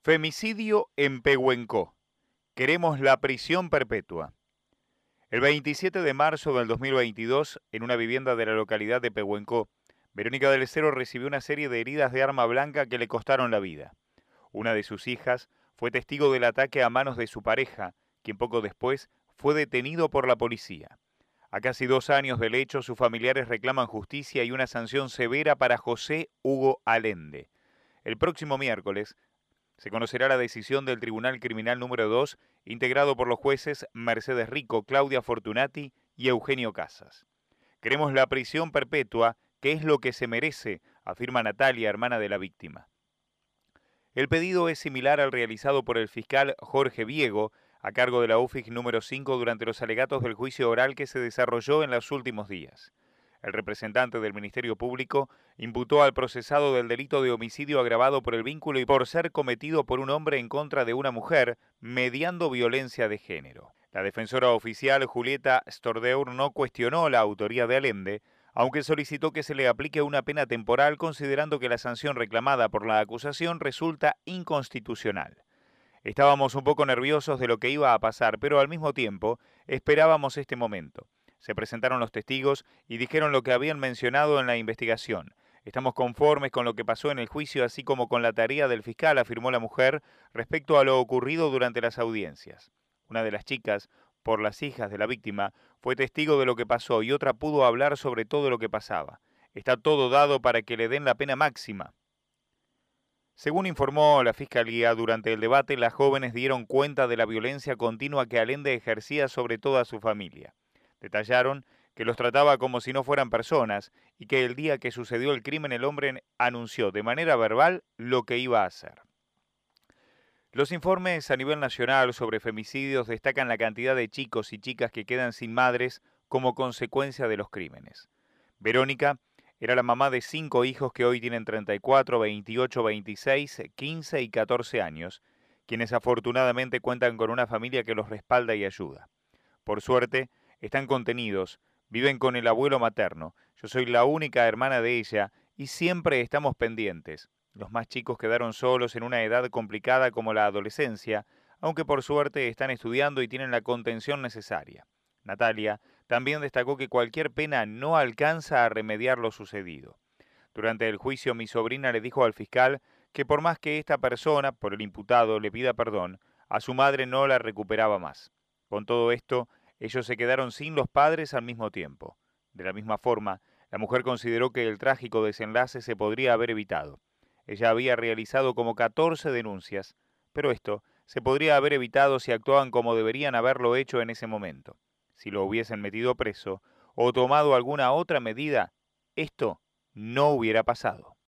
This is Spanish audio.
Femicidio en Pehuenco. Queremos la prisión perpetua. El 27 de marzo del 2022, en una vivienda de la localidad de Pehuenco, Verónica del Cero recibió una serie de heridas de arma blanca que le costaron la vida. Una de sus hijas fue testigo del ataque a manos de su pareja, quien poco después fue detenido por la policía. A casi dos años del hecho, sus familiares reclaman justicia y una sanción severa para José Hugo Alende. El próximo miércoles se conocerá la decisión del Tribunal Criminal número 2, integrado por los jueces Mercedes Rico, Claudia Fortunati y Eugenio Casas. Queremos la prisión perpetua, que es lo que se merece, afirma Natalia, hermana de la víctima. El pedido es similar al realizado por el fiscal Jorge Viego, a cargo de la UFIG número 5 durante los alegatos del juicio oral que se desarrolló en los últimos días. El representante del Ministerio Público imputó al procesado del delito de homicidio agravado por el vínculo y por ser cometido por un hombre en contra de una mujer, mediando violencia de género. La defensora oficial Julieta Stordeur no cuestionó la autoría de Allende, aunque solicitó que se le aplique una pena temporal considerando que la sanción reclamada por la acusación resulta inconstitucional. Estábamos un poco nerviosos de lo que iba a pasar, pero al mismo tiempo esperábamos este momento. Se presentaron los testigos y dijeron lo que habían mencionado en la investigación. Estamos conformes con lo que pasó en el juicio, así como con la tarea del fiscal, afirmó la mujer, respecto a lo ocurrido durante las audiencias. Una de las chicas, por las hijas de la víctima, fue testigo de lo que pasó y otra pudo hablar sobre todo lo que pasaba. Está todo dado para que le den la pena máxima. Según informó la Fiscalía, durante el debate las jóvenes dieron cuenta de la violencia continua que Allende ejercía sobre toda su familia. Detallaron que los trataba como si no fueran personas y que el día que sucedió el crimen el hombre anunció de manera verbal lo que iba a hacer. Los informes a nivel nacional sobre femicidios destacan la cantidad de chicos y chicas que quedan sin madres como consecuencia de los crímenes. Verónica era la mamá de cinco hijos que hoy tienen 34, 28, 26, 15 y 14 años, quienes afortunadamente cuentan con una familia que los respalda y ayuda. Por suerte, están contenidos, viven con el abuelo materno, yo soy la única hermana de ella y siempre estamos pendientes. Los más chicos quedaron solos en una edad complicada como la adolescencia, aunque por suerte están estudiando y tienen la contención necesaria. Natalia también destacó que cualquier pena no alcanza a remediar lo sucedido. Durante el juicio mi sobrina le dijo al fiscal que por más que esta persona, por el imputado, le pida perdón, a su madre no la recuperaba más. Con todo esto, ellos se quedaron sin los padres al mismo tiempo. De la misma forma, la mujer consideró que el trágico desenlace se podría haber evitado. Ella había realizado como 14 denuncias, pero esto se podría haber evitado si actuaban como deberían haberlo hecho en ese momento. Si lo hubiesen metido preso o tomado alguna otra medida, esto no hubiera pasado.